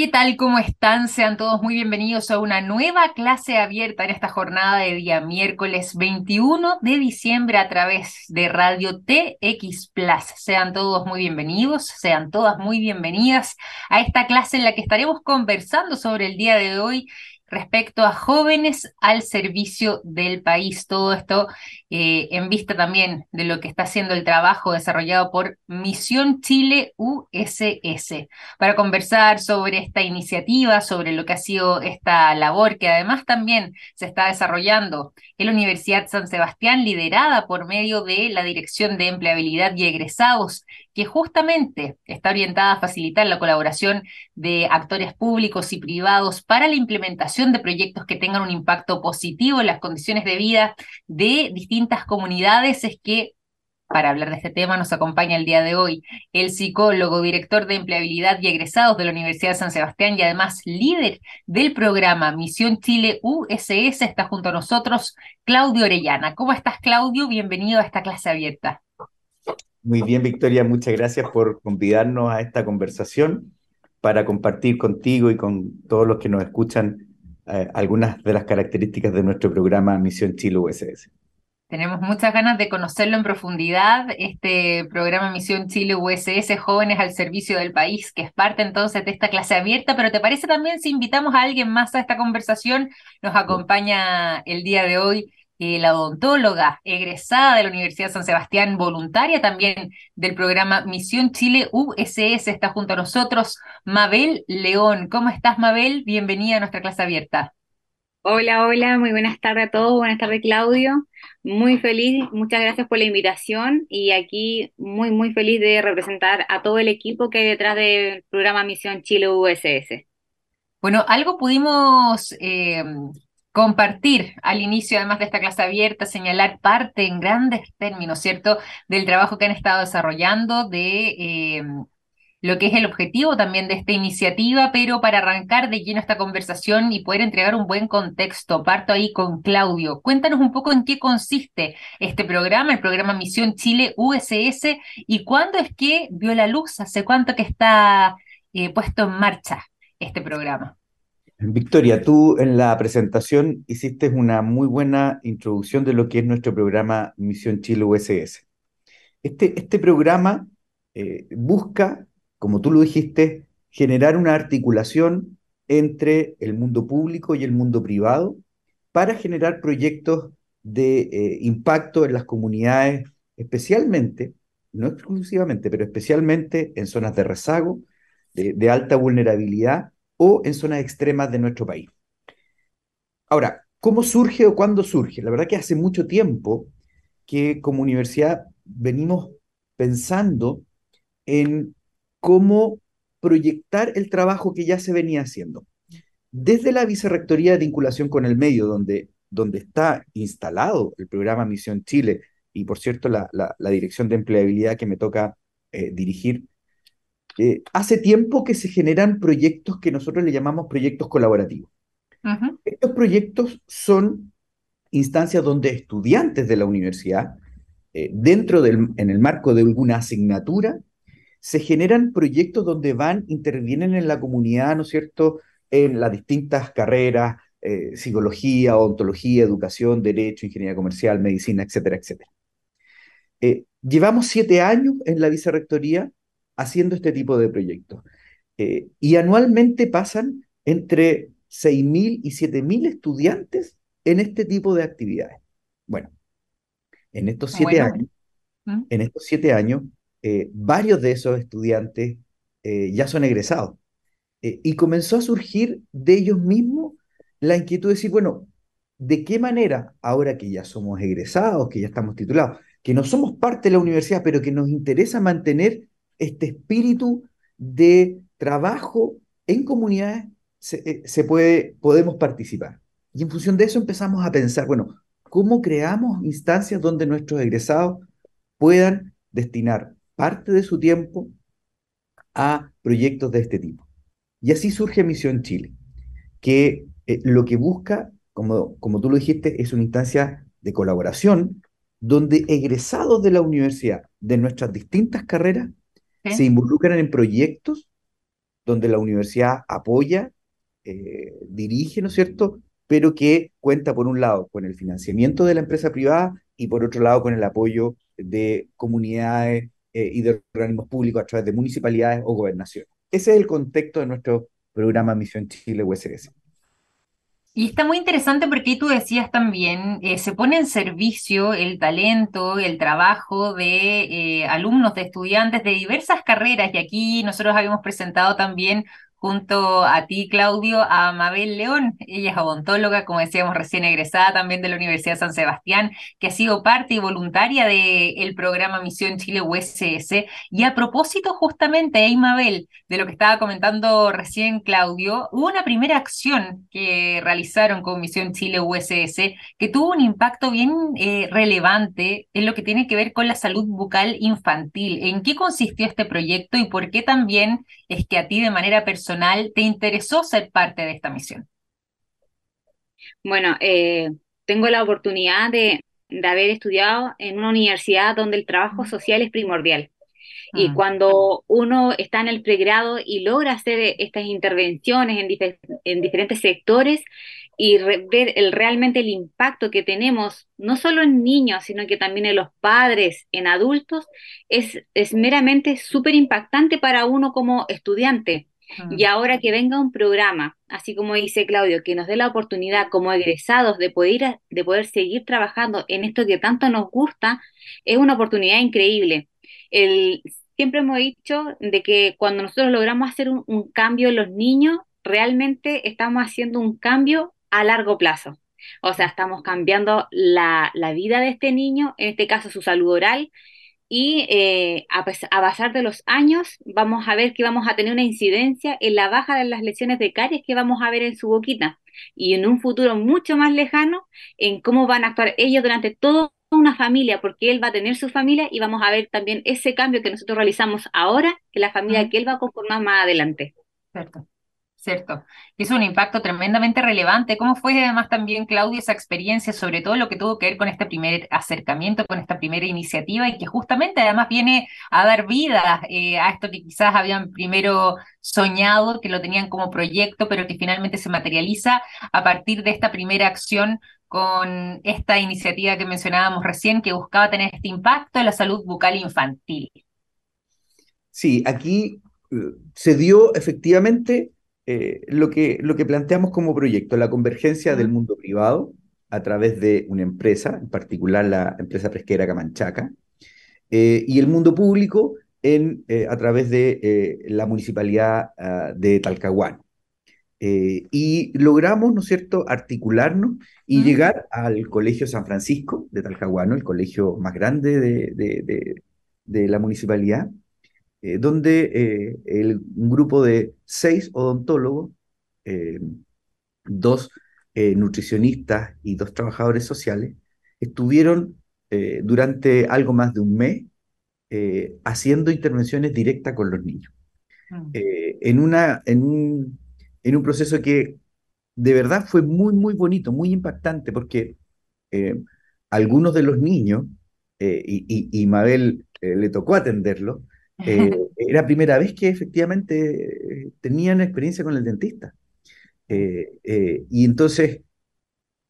¿Qué tal? ¿Cómo están? Sean todos muy bienvenidos a una nueva clase abierta en esta jornada de día miércoles 21 de diciembre a través de Radio TX Plus. Sean todos muy bienvenidos, sean todas muy bienvenidas a esta clase en la que estaremos conversando sobre el día de hoy respecto a jóvenes al servicio del país. Todo esto eh, en vista también de lo que está haciendo el trabajo desarrollado por Misión Chile USS, para conversar sobre esta iniciativa, sobre lo que ha sido esta labor que además también se está desarrollando en la Universidad San Sebastián, liderada por medio de la Dirección de Empleabilidad y Egresados, que justamente está orientada a facilitar la colaboración de actores públicos y privados para la implementación de proyectos que tengan un impacto positivo en las condiciones de vida de distintos comunidades es que para hablar de este tema nos acompaña el día de hoy el psicólogo, director de empleabilidad y egresados de la Universidad de San Sebastián y además líder del programa Misión Chile USS. Está junto a nosotros Claudio Orellana. ¿Cómo estás, Claudio? Bienvenido a esta clase abierta. Muy bien, Victoria. Muchas gracias por convidarnos a esta conversación para compartir contigo y con todos los que nos escuchan eh, algunas de las características de nuestro programa Misión Chile USS. Tenemos muchas ganas de conocerlo en profundidad, este programa Misión Chile USS Jóvenes al Servicio del País, que es parte entonces de esta clase abierta, pero ¿te parece también si invitamos a alguien más a esta conversación? Nos acompaña el día de hoy eh, la odontóloga egresada de la Universidad de San Sebastián, voluntaria también del programa Misión Chile USS, está junto a nosotros Mabel León. ¿Cómo estás, Mabel? Bienvenida a nuestra clase abierta. Hola, hola, muy buenas tardes a todos, buenas tardes Claudio, muy feliz, muchas gracias por la invitación y aquí muy, muy feliz de representar a todo el equipo que hay detrás del programa Misión Chile USS. Bueno, algo pudimos eh, compartir al inicio, además de esta clase abierta, señalar parte en grandes términos, ¿cierto?, del trabajo que han estado desarrollando, de eh, lo que es el objetivo también de esta iniciativa, pero para arrancar de lleno esta conversación y poder entregar un buen contexto, parto ahí con Claudio. Cuéntanos un poco en qué consiste este programa, el programa Misión Chile USS, y cuándo es que vio la luz, hace cuánto que está eh, puesto en marcha este programa. Victoria, tú en la presentación hiciste una muy buena introducción de lo que es nuestro programa Misión Chile USS. Este, este programa eh, busca como tú lo dijiste, generar una articulación entre el mundo público y el mundo privado para generar proyectos de eh, impacto en las comunidades, especialmente, no exclusivamente, pero especialmente en zonas de rezago, de, alta vulnerabilidad o en zonas extremas de nuestro país. Ahora, ¿cómo surge o cuándo surge? La verdad que hace mucho tiempo que como universidad venimos pensando en cómo proyectar el trabajo que ya se venía haciendo. Desde la Vicerrectoría de Vinculación con el Medio, donde, donde está instalado el programa Misión Chile y, por cierto, la, Dirección de Empleabilidad que me toca eh, dirigir, eh, hace tiempo que se generan proyectos que nosotros le llamamos proyectos colaborativos. Estos proyectos son instancias donde estudiantes de la universidad, eh, dentro del, en el marco de alguna asignatura, se generan proyectos donde van, intervienen en la comunidad, ¿no es cierto?, en las distintas carreras, eh, psicología, odontología, educación, derecho, ingeniería comercial, medicina, etcétera, etcétera. Eh, llevamos siete años en la vicerrectoría haciendo este tipo de proyectos eh, y anualmente pasan entre 6.000 y 7.000 estudiantes en este tipo de actividades. Bueno, en estos siete años, ¿Mm? en estos siete años, eh, varios de esos estudiantes eh, ya son egresados. Y comenzó a surgir de ellos mismos la inquietud de decir, bueno, ¿de qué manera, ahora que ya somos egresados, que ya estamos titulados, que no somos parte de la universidad, pero que nos interesa mantener este espíritu de trabajo en comunidades, se, se puede, podemos participar? Y en función de eso empezamos a pensar, bueno, ¿cómo creamos instancias donde nuestros egresados puedan destinar parte de su tiempo a proyectos de este tipo. Y así surge Misión Chile, que eh, lo que busca, como, como tú lo dijiste, es una instancia de colaboración donde egresados de la universidad de nuestras distintas carreras se involucran en proyectos donde la universidad apoya, eh, dirige, ¿no es cierto? Pero que cuenta, por un lado, con el financiamiento de la empresa privada y por otro lado, con el apoyo de comunidades eh, y de organismos públicos a través de municipalidades o gobernaciones. Ese es el contexto de nuestro programa Misión Chile USS. Y está muy interesante porque tú decías también, eh, se pone en servicio el talento, el trabajo de eh, alumnos, de estudiantes de diversas carreras, y aquí nosotros habíamos presentado también junto a ti, Claudio, a Mabel León. Ella es odontóloga, como decíamos, recién egresada también de la Universidad de San Sebastián, que ha sido parte y voluntaria del programa Misión Chile USS. Y a propósito, justamente, ahí, Mabel, de lo que estaba comentando recién Claudio, hubo una primera acción que realizaron con Misión Chile USS que tuvo un impacto bien eh, relevante en lo que tiene que ver con la salud bucal infantil. ¿En qué consistió este proyecto y por qué también es que a ti de manera personal te interesó ser parte de esta misión? Bueno, eh, tengo la oportunidad de, haber estudiado en una universidad donde el trabajo social es primordial. Y ah. cuando uno está en el pregrado y logra hacer estas intervenciones en, en diferentes sectores, y ver el, realmente el impacto que tenemos, no solo en niños, sino que también en los padres, en adultos, es, es meramente súper impactante para uno como estudiante. Y ahora que venga un programa, así como dice Claudio, que nos dé la oportunidad como egresados de poder, de poder seguir trabajando en esto que tanto nos gusta, es una oportunidad increíble. El, siempre hemos dicho de que cuando nosotros logramos hacer un, cambio en los niños, realmente estamos haciendo un cambio a largo plazo. O sea, estamos cambiando la, la vida de este niño, en este caso su salud oral, y eh, a, pasar de los años vamos a ver que vamos a tener una incidencia en la baja de las lesiones de caries que vamos a ver en su boquita y en un futuro mucho más lejano en cómo van a actuar ellos durante toda una familia, porque él va a tener su familia y vamos a ver también ese cambio que nosotros realizamos ahora en la familia que él va a conformar más adelante. ¿Cierto? Es un impacto tremendamente relevante. ¿Cómo fue además también, Claudia, esa experiencia, sobre todo lo que tuvo que ver con este primer acercamiento, con esta primera iniciativa y que justamente además viene a dar vida eh, a esto que quizás habían primero soñado, que lo tenían como proyecto, pero que finalmente se materializa a partir de esta primera acción con esta iniciativa que mencionábamos recién, que buscaba tener este impacto en la salud bucal infantil. Sí, aquí eh, se dio efectivamente eh, lo, que, lo que planteamos como proyecto, la convergencia del mundo privado a través de una empresa, en particular la empresa pesquera Camanchaca, eh, y el mundo público en, eh, a través de la municipalidad ah, de Talcahuano. y logramos, ¿no es cierto?, articularnos y llegar al Colegio San Francisco de Talcahuano, el colegio más grande de, de la municipalidad, eh, donde eh, el, un grupo de seis odontólogos, eh, dos nutricionistas y dos trabajadores sociales, estuvieron durante algo más de un mes haciendo intervenciones directas con los niños. Mm. en, una, en, un, en un proceso que de verdad fue muy, muy bonito, muy impactante, porque algunos de los niños, y, y, Mabel le tocó atenderlo, eh, era primera vez que efectivamente eh, tenían experiencia con el dentista. Eh, y entonces,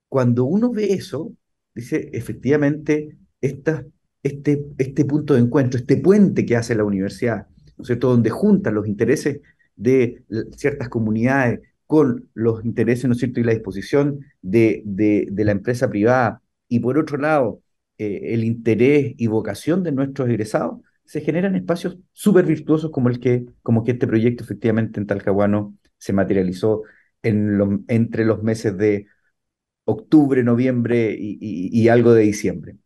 cuando uno ve eso, dice, efectivamente, esta, este, este punto de encuentro, este puente que hace la universidad, ¿no es cierto?, donde juntan los intereses de ciertas comunidades con los intereses, ¿no es cierto?, y la disposición de, de, de la empresa privada, y por otro lado, el interés y vocación de nuestros egresados, se generan espacios súper virtuosos como el que, como que este proyecto efectivamente en Talcahuano se materializó en entre los meses de octubre, noviembre y algo de diciembre.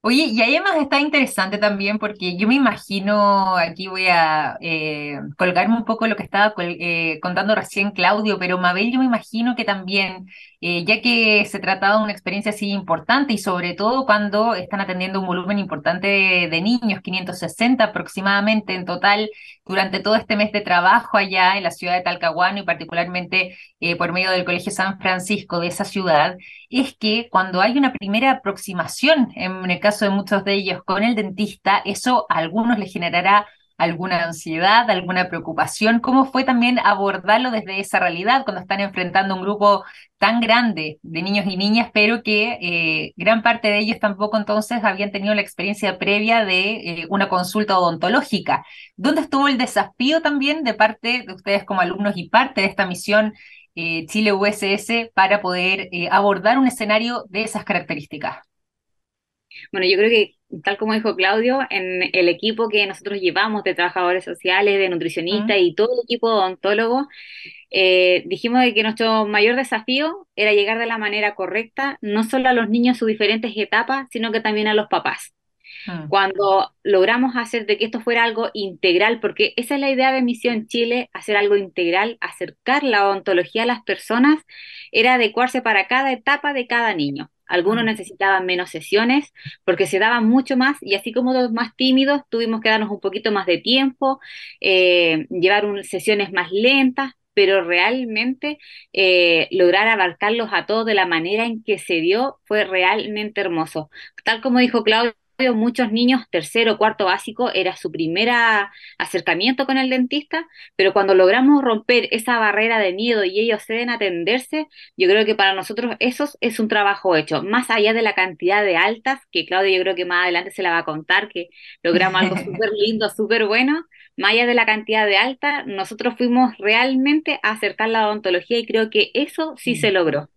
Oye, y además está interesante también porque yo me imagino, aquí voy a eh, colgarme un poco lo que estaba eh, contando recién Claudio, pero Mabel, yo me imagino que también, eh, ya que se trataba de una experiencia así importante y sobre todo cuando están atendiendo un volumen importante de, niños, 560 aproximadamente en total, durante todo este mes de trabajo allá en la ciudad de Talcahuano y particularmente por medio del Colegio San Francisco de esa ciudad, es que cuando hay una primera aproximación en el caso de muchos de ellos con el dentista, eso a algunos les generará alguna ansiedad, alguna preocupación? ¿Cómo fue también abordarlo desde esa realidad cuando están enfrentando un grupo tan grande de niños y niñas, pero que eh, gran parte de ellos tampoco entonces habían tenido la experiencia previa de eh, una consulta odontológica? ¿Dónde estuvo el desafío también de parte de ustedes como alumnos y parte de esta misión eh, Chile USS para poder abordar un escenario de esas características? Bueno, yo creo que, tal como dijo Claudio, en el equipo que nosotros llevamos de trabajadores sociales, de nutricionistas y todo el equipo de odontólogos, eh, dijimos de que nuestro mayor desafío era llegar de la manera correcta, no solo a los niños en sus diferentes etapas, sino que también a los papás. Mm. Cuando logramos hacer de que esto fuera algo integral, porque esa es la idea de Misión Chile, hacer algo integral, acercar la odontología a las personas, era adecuarse para cada etapa de cada niño. Algunos necesitaban menos sesiones porque se daban mucho más y así como los más tímidos tuvimos que darnos un poquito más de tiempo, eh, llevar sesiones más lentas, pero realmente eh, lograr abarcarlos a todos de la manera en que se dio fue realmente hermoso. Tal como dijo Claudio, muchos niños, tercero, cuarto básico, era su primer acercamiento con el dentista, pero cuando logramos romper esa barrera de miedo y ellos ceden a atenderse, yo creo que para nosotros eso es un trabajo hecho, más allá de la cantidad de altas, que Claudia yo creo que más adelante se la va a contar, que logramos algo súper lindo, súper bueno, más allá de la cantidad de altas, nosotros fuimos realmente a acercar la odontología y creo que eso sí se logró.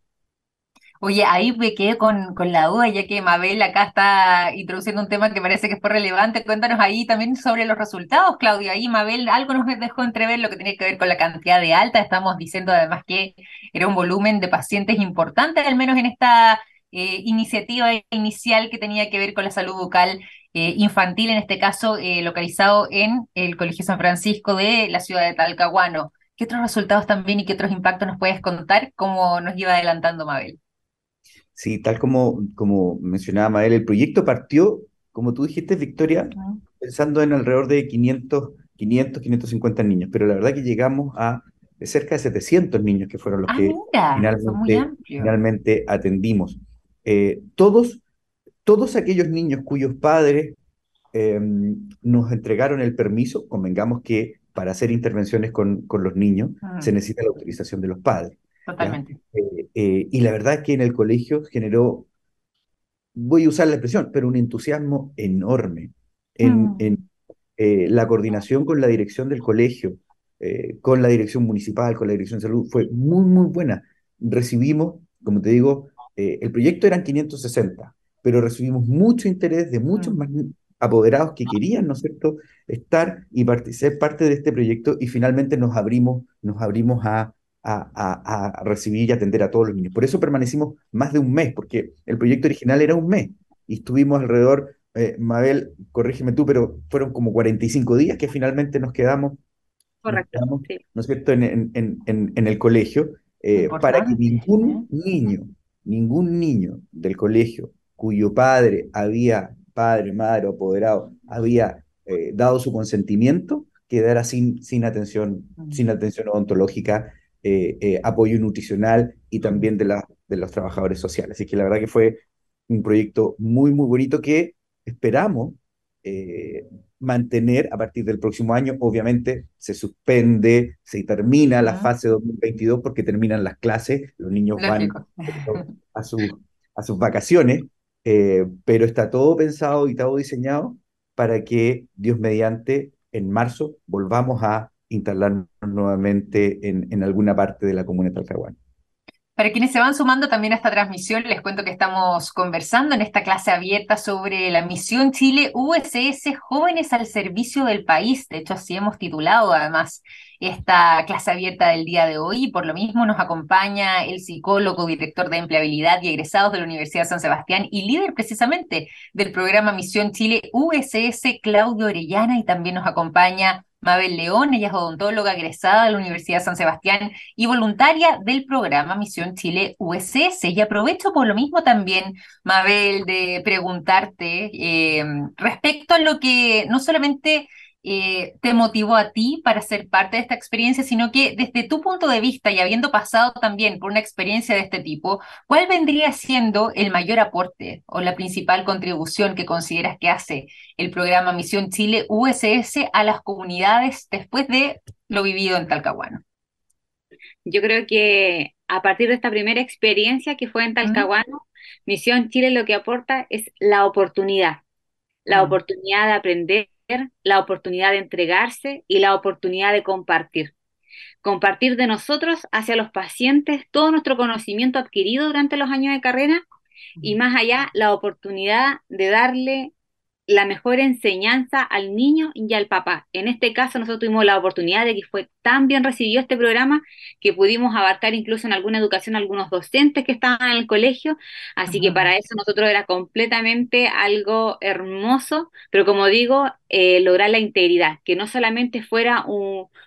Oye, ahí me quedé con, con, la duda, ya que Mabel acá está introduciendo un tema que parece que fue relevante. Cuéntanos ahí también sobre los resultados, Claudia. Ahí Mabel algo nos dejó entrever lo que tiene que ver con la cantidad de alta. Estamos diciendo además que era un volumen de pacientes importante, al menos en esta eh, iniciativa inicial que tenía que ver con la salud bucal eh, infantil, en este caso eh, localizado en el Colegio San Francisco de la ciudad de Talcahuano. ¿Qué otros resultados también y qué otros impactos nos puedes contar? Como nos iba adelantando Mabel. Sí, tal como, como mencionaba Mael, el proyecto partió, como tú dijiste, Victoria, pensando en alrededor de 500, 500, 550 niños, pero la verdad que llegamos a cerca de 700 niños que fueron los ah, que finalmente, finalmente, atendimos. Eh, todos, todos aquellos niños cuyos padres em, nos entregaron el permiso, convengamos que para hacer intervenciones con, con los niños se necesita la autorización de los padres. Totalmente. Eh, eh, y la verdad es que en el colegio generó, voy a usar la expresión, pero un entusiasmo enorme en, mm. en eh, la coordinación con la dirección del colegio, con la dirección municipal, con la dirección de salud, fue muy, muy buena. Recibimos, como te digo, el proyecto eran 560, pero recibimos mucho interés de muchos mm. más apoderados que querían, ¿no es cierto?, estar y ser parte de este proyecto y finalmente nos abrimos, nos abrimos a, a, recibir y atender a todos los niños. Por eso permanecimos más de un mes, porque el proyecto original era un mes y estuvimos alrededor, eh, Mabel, corrígeme tú, pero fueron como 45 días que finalmente nos quedamos, Correcto, ¿no es cierto?, en, en, en, el colegio, eh, para que ningún niño, ningún niño del colegio cuyo padre había, padre, madre o apoderado, había eh, dado su consentimiento, quedara sin, sin, atención, sin atención odontológica eh, eh, apoyo nutricional y también de, la, de los trabajadores sociales. Así que la verdad que fue un proyecto muy, muy bonito que esperamos eh, mantener a partir del próximo año. Obviamente se suspende, se termina la fase 2022 porque terminan las clases, los niños van a, su, a sus vacaciones, pero está todo pensado y todo diseñado para que Dios mediante en marzo volvamos a instalarnos nuevamente en, alguna parte de la comuna de Talcahuano. Para quienes se van sumando también a esta transmisión, les cuento que estamos conversando en esta clase abierta sobre la misión Chile USS Jóvenes al Servicio del País. De hecho, así hemos titulado además esta clase abierta del día de hoy. Por lo mismo nos acompaña el psicólogo, director de empleabilidad y egresados de la Universidad de San Sebastián y líder precisamente del programa Misión Chile USS, Claudio Orellana. Y también nos acompaña Mabel León, ella es odontóloga egresada de la Universidad San Sebastián y voluntaria del programa Misión Chile USS. Y aprovecho por lo mismo también, Mabel, de preguntarte eh, respecto a lo que no solamente eh, te motivó a ti para ser parte de esta experiencia, sino que desde tu punto de vista y habiendo pasado también por una experiencia de este tipo, ¿cuál vendría siendo el mayor aporte o la principal contribución que consideras que hace el programa Misión Chile USS a las comunidades después de lo vivido en Talcahuano? Yo creo que a partir de esta primera experiencia que fue en Talcahuano, Misión Chile lo que aporta es la oportunidad, la oportunidad de aprender la oportunidad de entregarse y la oportunidad de compartir. Compartir de nosotros hacia los pacientes todo nuestro conocimiento adquirido durante los años de carrera y más allá la oportunidad de darle la mejor enseñanza al niño y al papá. En este caso nosotros tuvimos la oportunidad de que fue tan bien recibido este programa que pudimos abarcar incluso en alguna educación algunos docentes que estaban en el colegio, así que para eso nosotros era completamente algo hermoso, pero como digo, eh, lograr la integridad, que no solamente fuera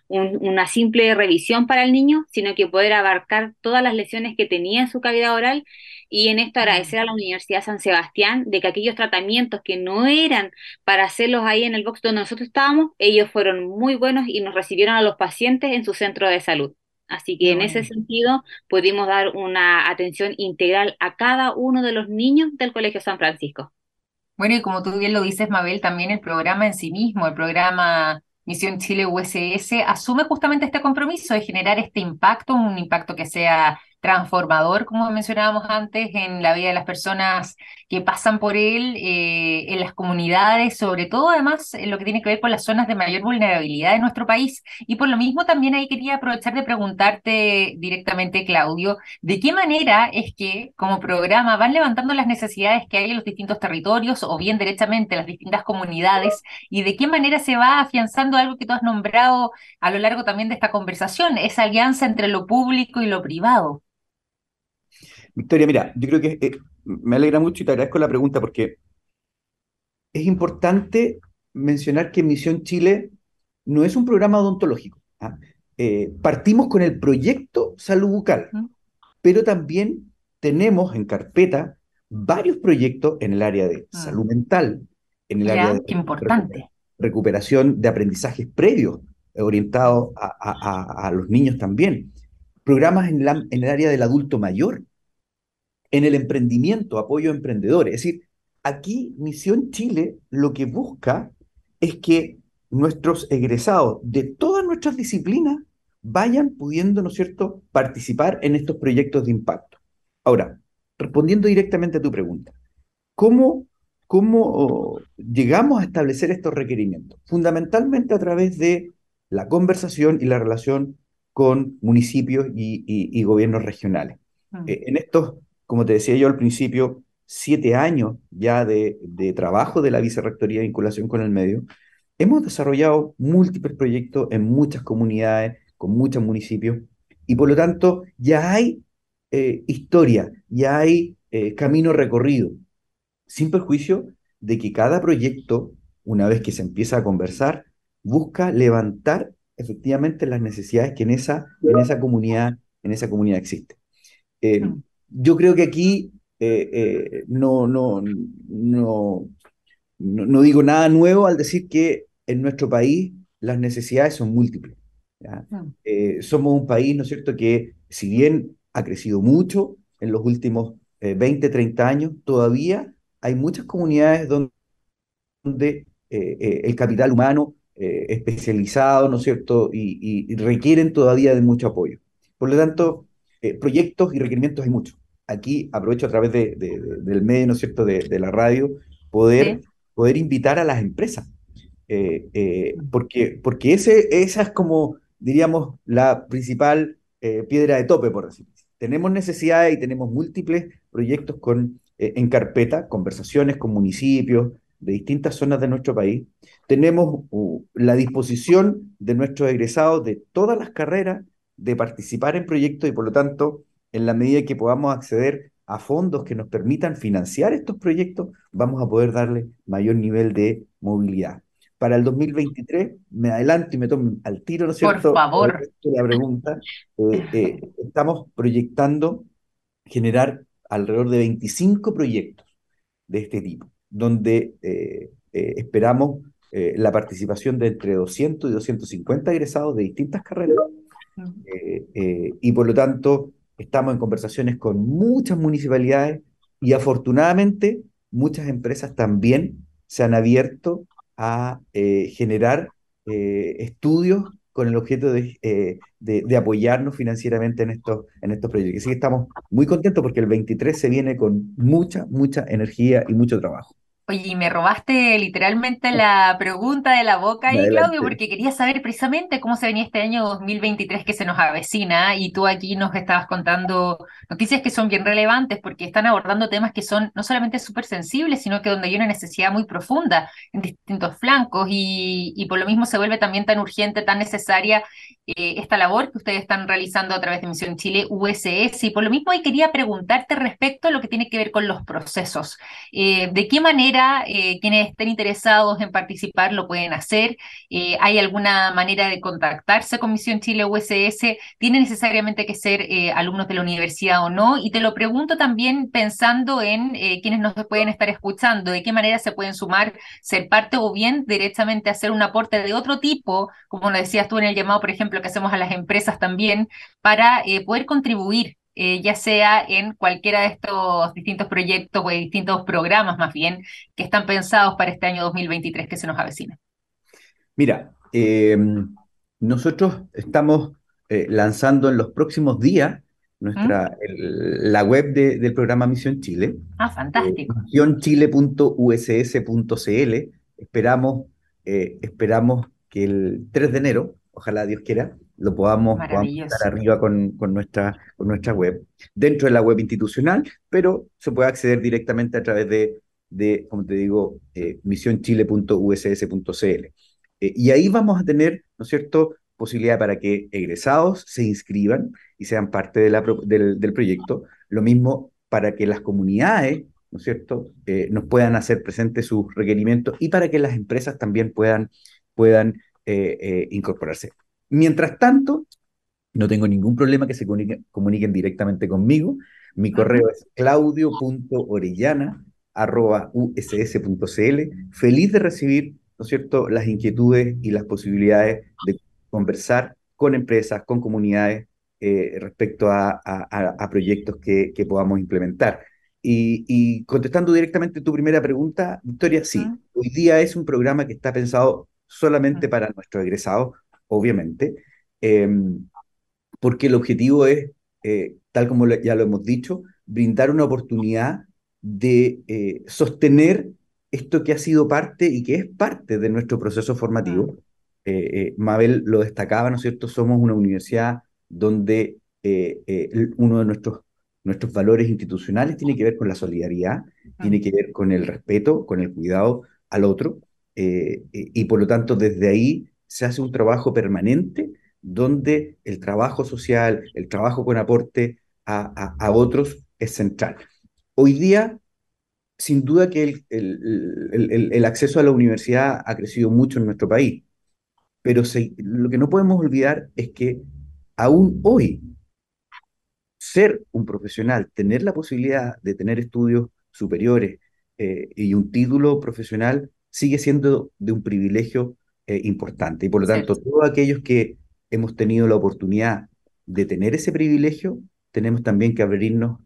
una simple revisión para el niño, sino que poder abarcar todas las lesiones que tenía en su cavidad oral y en esto agradecer a la Universidad San Sebastián de que aquellos tratamientos que no eran para hacerlos ahí en el box donde nosotros estábamos, ellos fueron muy buenos y nos recibieron a los pacientes en su centro de salud. Así que en ese sentido pudimos dar una atención integral a cada uno de los niños del Colegio San Francisco. Bueno, y como tú bien lo dices, Mabel, también el programa en sí mismo, el programa Misión Chile USS, asume justamente este compromiso de generar este impacto, un impacto que sea transformador, como mencionábamos antes, en la vida de las personas que pasan por él, eh, en las comunidades, sobre todo además en lo que tiene que ver con las zonas de mayor vulnerabilidad de nuestro país. Y por lo mismo también ahí quería aprovechar de preguntarte directamente, Claudio, ¿de qué manera es que como programa van levantando las necesidades que hay en los distintos territorios o bien derechamente las distintas comunidades y de qué manera se va afianzando algo que tú has nombrado a lo largo también de esta conversación, esa alianza entre lo público y lo privado? Victoria, mira, yo creo que eh, me alegra mucho y te agradezco la pregunta porque es importante mencionar que Misión Chile no es un programa odontológico. ¿ah? Eh, partimos con el proyecto salud bucal, pero también tenemos en carpeta varios proyectos en el área de ah. salud mental, en el área de importante. recuperación de aprendizajes previos orientados a, los niños también, programas en, en el área del adulto mayor, en el emprendimiento, apoyo a emprendedores. Es decir, aquí Misión Chile lo que busca es que nuestros egresados de todas nuestras disciplinas vayan pudiendo, ¿no es cierto?, participar en estos proyectos de impacto. Ahora, respondiendo directamente a tu pregunta, ¿cómo, cómo llegamos a establecer estos requerimientos? Fundamentalmente a través de la conversación y la relación con municipios y, gobiernos regionales. Mm. Eh, en estos como te decía yo al principio, siete años ya de, trabajo de la Vicerrectoría de Vinculación con el Medio, hemos desarrollado múltiples proyectos en muchas comunidades, con muchos municipios, y por lo tanto ya hay eh, historia, ya hay eh, camino recorrido, sin perjuicio de que cada proyecto, una vez que se empieza a conversar, busca levantar efectivamente las necesidades que en esa, en esa comunidad, en esa comunidad existen. Eh, mm yo creo que aquí eh, eh, no, no, no, no, digo nada nuevo al decir que en nuestro país las necesidades son múltiples. Eh, somos un país, ¿no es cierto?, que si bien ha crecido mucho en los últimos 20, 30 años, todavía hay muchas comunidades donde, el capital humano especializado, ¿no es cierto?, y, requieren todavía de mucho apoyo. Por lo tanto, proyectos y requerimientos hay muchos aquí aprovecho a través de, del medio, ¿no es cierto?, de, la radio, poder, poder invitar a las empresas. Eh, eh, porque, porque ese, esa es como, diríamos, la principal eh, piedra de tope, por decirlo así. Tenemos necesidades y tenemos múltiples proyectos con, en carpeta, conversaciones con municipios de distintas zonas de nuestro país. Tenemos uh, la disposición de nuestros egresados de todas las carreras de participar en proyectos y por lo tanto en la medida que podamos acceder a fondos que nos permitan financiar estos proyectos, vamos a poder darle mayor nivel de movilidad. Para el 2023, me adelanto y me tomo al tiro, ¿no es cierto? Por favor. La pregunta, eh, eh, estamos proyectando generar alrededor de 25 proyectos de este tipo, donde eh, esperamos la participación de entre 200 y 250 egresados de distintas carreras. Eh, eh, y por lo tanto, estamos en conversaciones con muchas municipalidades y afortunadamente muchas empresas también se han abierto a generar estudios con el objeto de, de, apoyarnos financieramente en estos, en estos proyectos. Así que estamos muy contentos porque el 23 se viene con mucha, mucha energía y mucho trabajo. Oye, me robaste literalmente la pregunta de la boca ahí, Claudio, porque quería saber precisamente cómo se venía este año 2023 que se nos avecina y tú aquí nos estabas contando noticias que son bien relevantes porque están abordando temas que son no solamente súper sensibles, sino que donde hay una necesidad muy profunda en distintos flancos y, y por lo mismo se vuelve también tan urgente, tan necesaria eh, esta labor que ustedes están realizando a través de Misión Chile USS. Y por lo mismo ahí quería preguntarte respecto a lo que tiene que ver con los procesos. Eh, ¿De qué manera eh, quienes estén interesados en participar lo pueden hacer? ¿Hay alguna manera de contactarse con Misión Chile USS? ¿Tiene necesariamente que ser alumnos de la universidad o no? Y te lo pregunto también pensando en quienes nos pueden estar escuchando, de qué manera se pueden sumar, ser parte o bien directamente hacer un aporte de otro tipo, como lo decías tú en el llamado, por ejemplo, lo que hacemos a las empresas también, para eh, poder contribuir, eh, ya sea en cualquiera de estos distintos proyectos o distintos programas más bien, que están pensados para este año 2023 que se nos avecina. Mira, eh, nosotros estamos lanzando en los próximos días nuestra, ¿Mm? la web del programa Misión Chile. Ah, fantástico. misionchile.uss.cl. Esperamos, esperamos que el 3 de enero ojalá Dios quiera, lo podamos, estar arriba con, con, nuestra, con nuestra web, dentro de la web institucional, pero se puede acceder directamente a través de, de como te digo, eh, misionchile.uss.cl. Eh, y ahí vamos a tener, ¿no es cierto?, posibilidad para que egresados se inscriban y sean parte de la, del, del, proyecto. Lo mismo para que las comunidades, ¿no es cierto?, eh, nos puedan hacer presentes sus requerimientos y para que las empresas también puedan, puedan eh, eh, incorporarse. Mientras tanto, no tengo ningún problema que se comuniquen, directamente conmigo. Mi correo es claudio.orellana.uss.cl. Feliz de recibir, ¿no es cierto?, las inquietudes y las posibilidades de conversar con empresas, con comunidades eh, respecto a, proyectos que, podamos implementar. Y, contestando directamente tu primera pregunta, Victoria, sí, hoy día es un programa que está pensado solamente para nuestros egresados, obviamente, em, porque el objetivo es, eh, tal como ya lo hemos dicho, brindar una oportunidad de eh, sostener esto que ha sido parte y que es parte de nuestro proceso formativo. Eh, Mabel lo destacaba, ¿no es cierto? Somos una universidad donde uno de nuestros, nuestros valores institucionales tiene que ver con la solidaridad, tiene que ver con el respeto, con el cuidado al otro, eh, y por lo tanto desde ahí se hace un trabajo permanente donde el trabajo social, el trabajo con aporte a, a, otros es central. Hoy día, sin duda que el, el, el, acceso a la universidad ha crecido mucho en nuestro país, pero lo que no podemos olvidar es que aún hoy ser un profesional, tener la posibilidad de tener estudios superiores eh, y un título profesional sigue siendo de un privilegio eh, importante. Y por lo tanto, todos aquellos que hemos tenido la oportunidad de tener ese privilegio, tenemos también que abrirnos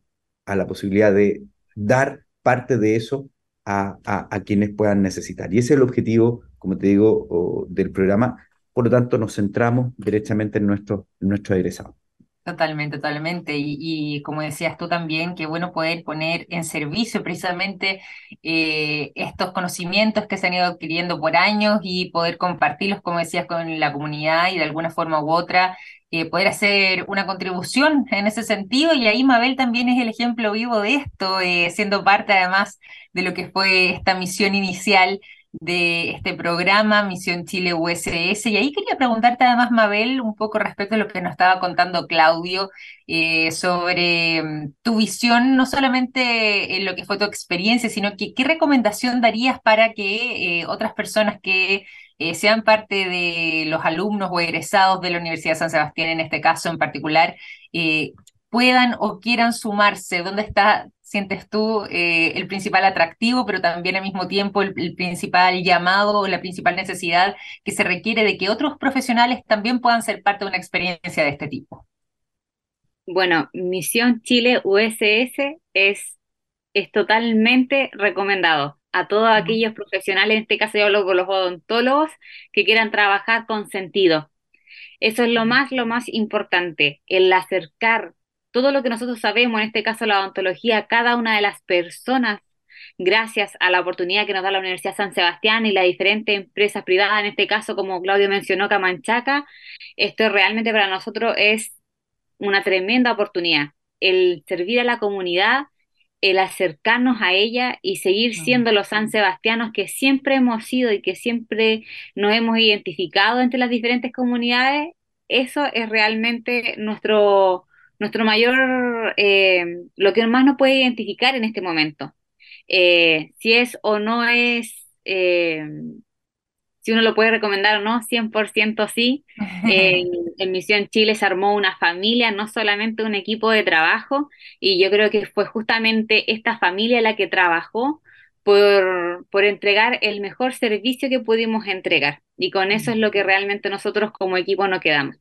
a la posibilidad de dar parte de eso a, a, quienes puedan necesitar. Y ese es el objetivo, como te digo, del programa. Por lo tanto, nos centramos directamente en nuestro, en nuestro egresado. Totalmente, totalmente. Y, como decías tú también, qué bueno poder poner en servicio precisamente eh, estos conocimientos que se han ido adquiriendo por años y poder compartirlos, como decías, con la comunidad y de alguna forma u otra eh, poder hacer una contribución en ese sentido. Y ahí Mabel también es el ejemplo vivo de esto, eh, siendo parte además de lo que fue esta misión inicial de este programa Misión Chile USS. Y ahí quería preguntarte además, Mabel, un poco respecto a lo que nos estaba contando Claudio eh, sobre mm, tu visión, no solamente en lo que fue tu experiencia, sino que qué recomendación darías para que eh, otras personas que eh, sean parte de los alumnos o egresados de la Universidad de San Sebastián, en este caso en particular, puedan o quieran sumarse? ¿Dónde está, sientes tú, eh, el principal atractivo, pero también al mismo tiempo el, el, principal llamado o la principal necesidad que se requiere de que otros profesionales también puedan ser parte de una experiencia de este tipo? Bueno, Misión Chile USS es, es totalmente recomendado a todos aquellos profesionales, en este caso yo hablo con los odontólogos, que quieran trabajar con sentido. Eso es lo más, lo más importante, el acercar todo lo que nosotros sabemos, en este caso la odontología, cada una de las personas, gracias a la oportunidad que nos da la Universidad San Sebastián y las diferentes empresas privadas, en este caso, como Claudio mencionó, Camanchaca, esto realmente para nosotros es una tremenda oportunidad, el servir a la comunidad, el acercarnos a ella y seguir siendo los San Sebastianos que siempre hemos sido y que siempre nos hemos identificado entre las diferentes comunidades, eso es realmente nuestro, nuestro mayor, eh, lo que más nos puede identificar en este momento. Eh, si es o no es eh, si uno lo puede recomendar o no, 100% sí. en Misión Chile se armó una familia, no solamente un equipo de trabajo, y yo creo que fue justamente esta familia la que trabajó por, por entregar el mejor servicio que pudimos entregar. Y con eso es lo que realmente nosotros como equipo nos quedamos.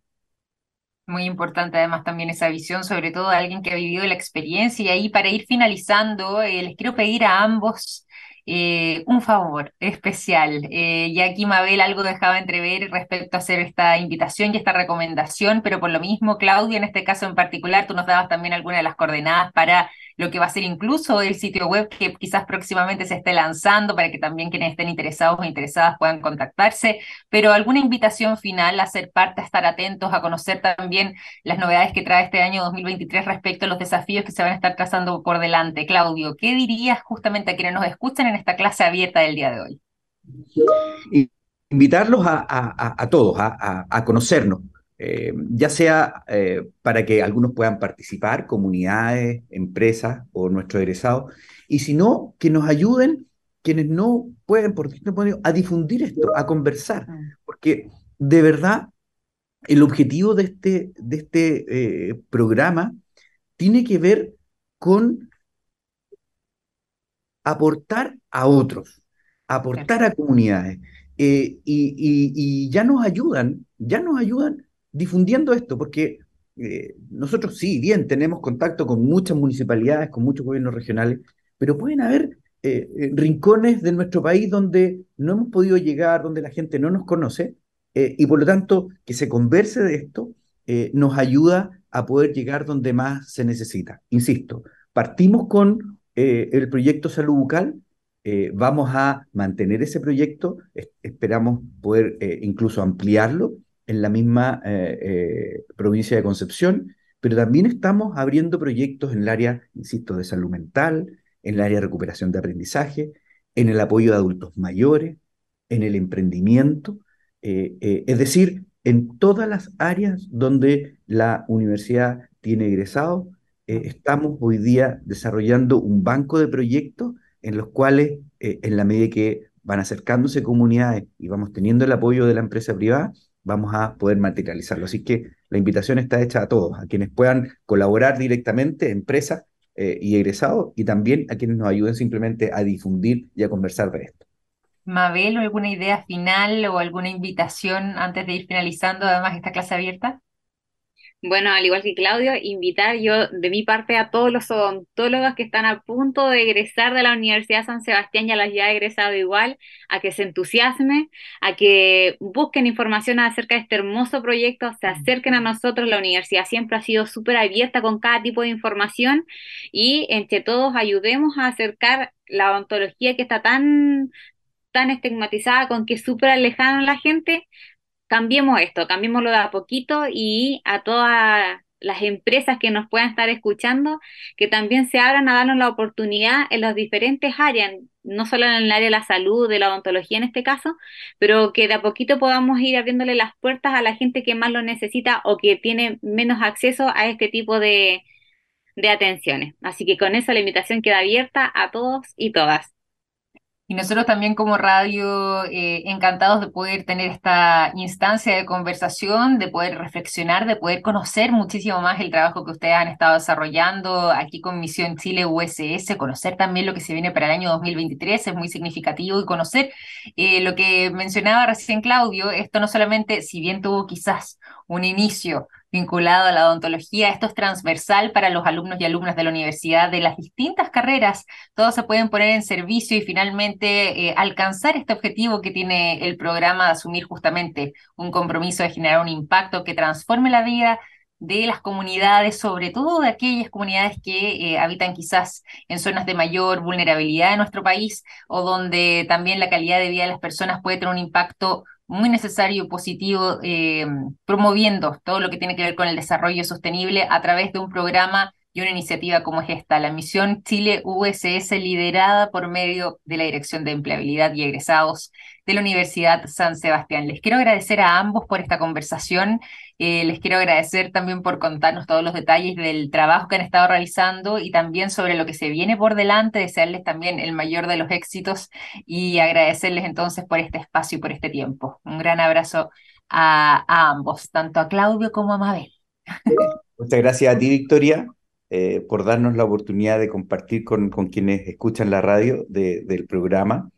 Muy importante además también esa visión, sobre todo de alguien que ha vivido la experiencia. Y ahí para ir finalizando, eh, les quiero pedir a ambos eh, un favor especial. Eh, ya aquí Mabel algo dejaba entrever respecto a hacer esta invitación y esta recomendación, pero por lo mismo, Claudia, en este caso en particular, tú nos dabas también algunas de las coordenadas para lo que va a ser incluso el sitio web que quizás próximamente se esté lanzando para que también quienes estén interesados o interesadas puedan contactarse, pero alguna invitación final a ser parte, a estar atentos, a conocer también las novedades que trae este año 2023 respecto a los desafíos que se van a estar trazando por delante. Claudio, ¿qué dirías justamente a quienes nos escuchan en esta clase abierta del día de hoy? invitarlos a, todos a, conocernos, eh, ya sea eh, para que algunos puedan participar, comunidades, empresas o nuestros egresados, y si no, que nos ayuden quienes no pueden, por pueden, a difundir esto, a conversar, porque de verdad el objetivo de este, de este eh, programa tiene que ver con aportar a otros, aportar a comunidades. y, y, ya nos ayudan, ya nos ayudan difundiendo esto, porque eh, nosotros sí, bien, tenemos contacto con muchas municipalidades, con muchos gobiernos regionales, pero pueden haber eh, eh, rincones de nuestro país donde no hemos podido llegar, donde la gente no nos conoce, y por lo tanto que se converse de esto nos ayuda a poder llegar donde más se necesita. Insisto, partimos con el proyecto Salud Bucal, vamos a mantener ese proyecto, esperamos poder incluso ampliarlo en la misma eh, eh, provincia de Concepción, pero también estamos abriendo proyectos en el área, insisto, de salud mental, en el área de recuperación de aprendizaje, en el apoyo de adultos mayores, en el emprendimiento, eh, es decir, en todas las áreas donde la universidad tiene egresados, estamos hoy día desarrollando un banco de proyectos en los cuales, en la medida que van acercándose comunidades y vamos teniendo el apoyo de la empresa privada, vamos a poder materializarlo. Así que la invitación está hecha a todos, a quienes puedan colaborar directamente, empresas eh, y egresados, y también a quienes nos ayuden simplemente a difundir y a conversar de esto. Mabel, ¿alguna idea final o alguna invitación antes de ir finalizando además esta clase abierta? Bueno, al igual que Claudio, invitar yo de mi parte a todos los odontólogos que están a punto de egresar de la Universidad San Sebastián y a las ya egresado igual, a que se entusiasmen, a que busquen información acerca de este hermoso proyecto, se acerquen a nosotros. La universidad siempre ha sido súper abierta con cada tipo de información y entre todos ayudemos a acercar la odontología que está tan tan estigmatizada, con que súper alejada la gente, cambiemos esto, cambiémoslo de a poquito y a todas las empresas que nos puedan estar escuchando, que también se abran a darnos la oportunidad en las diferentes áreas, no solo en el área de la salud, de la odontología en este caso, pero que de a poquito podamos ir abriéndole las puertas a la gente que más lo necesita o que tiene menos acceso a este tipo de, de atenciones. Así que con eso la invitación queda abierta a todos y todas. Y nosotros también como radio eh, encantados de poder tener esta instancia de conversación, de poder reflexionar, de poder conocer muchísimo más el trabajo que ustedes han estado desarrollando aquí con Misión Chile USS, conocer también lo que se viene para el año 2023 es muy significativo y conocer eh, lo que mencionaba recién Claudio, esto no solamente, si bien tuvo quizás un inicio vinculado a la odontología. Esto es transversal para los alumnos y alumnas de la universidad de las distintas carreras. Todos se pueden poner en servicio y finalmente eh, alcanzar este objetivo que tiene el programa de asumir justamente un compromiso de generar un impacto que transforme la vida de las comunidades, sobre todo de aquellas comunidades que eh, habitan quizás en zonas de mayor vulnerabilidad de nuestro país o donde también la calidad de vida de las personas puede tener un impacto muy necesario y positivo, eh, promoviendo todo lo que tiene que ver con el desarrollo sostenible a través de un programa y una iniciativa como es esta, la misión Chile USS, liderada por medio de la Dirección de Empleabilidad y Egresados de la Universidad San Sebastián. Les quiero agradecer a ambos por esta conversación. Eh, les quiero agradecer también por contarnos todos los detalles del trabajo que han estado realizando y también sobre lo que se viene por delante, desearles también el mayor de los éxitos y agradecerles entonces por este espacio y por este tiempo. Un gran abrazo a, ambos, tanto a Claudio como a Mabel. Muchas gracias a ti, Victoria. Eh, por darnos la oportunidad de compartir con, con quienes escuchan la radio del programa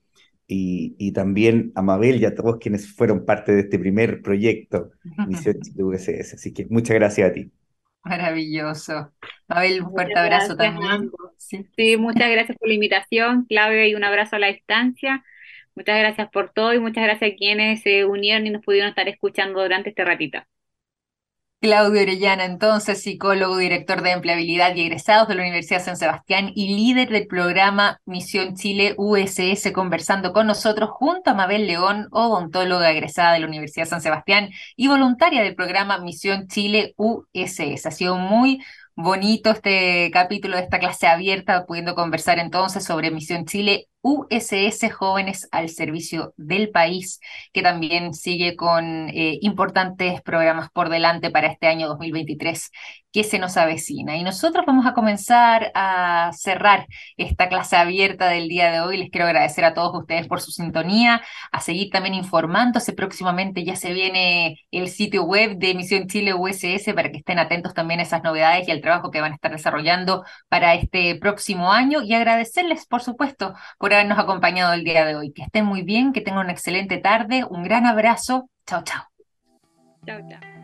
y, también a Mabel y a todos quienes fueron parte de este primer proyecto, Misión USS. Así que muchas gracias a ti. Maravilloso. Mabel, un fuerte abrazo también. Sí. muchas gracias por la invitación, Claudia, y un abrazo a la distancia. Muchas gracias por todo y muchas gracias a quienes se unieron y nos pudieron estar escuchando durante este ratito. Claudio Orellana, entonces psicólogo, director de empleabilidad y egresados de la Universidad San Sebastián y líder del programa Misión Chile USS, conversando con nosotros junto a Mabel León, odontóloga egresada de la Universidad San Sebastián y voluntaria del programa Misión Chile USS. Ha sido muy bonito este capítulo de esta clase abierta, pudiendo conversar entonces sobre Misión Chile USS Jóvenes al Servicio del País, que también sigue con eh, importantes programas por delante para este año 2023 que se nos avecina. Y nosotros vamos a comenzar a cerrar esta clase abierta del día de hoy. Les quiero agradecer a todos ustedes por su sintonía, a seguir también informándose. Próximamente ya se viene el sitio web de Misión Chile USS para que estén atentos también a esas novedades y al trabajo que van a estar desarrollando para este próximo año. Y agradecerles, por supuesto, por por habernos acompañado el día de hoy. Que estén muy bien, que tengan una excelente tarde, un gran abrazo. Chao, chao. Chao, chao.